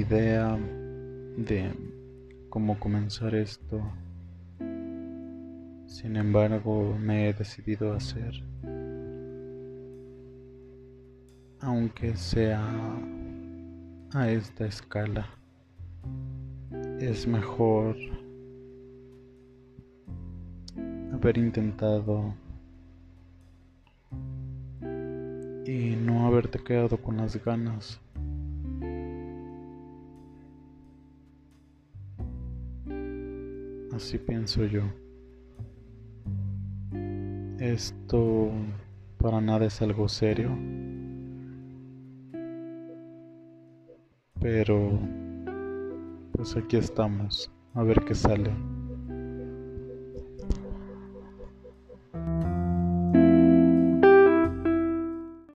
idea de cómo comenzar esto. Sin embargo, me he decidido a hacer, aunque sea a esta escala, es mejor haber intentado y no haberte quedado con las ganas. Así pienso yo. Esto para nada es algo serio. Pero pues aquí estamos, a ver qué sale.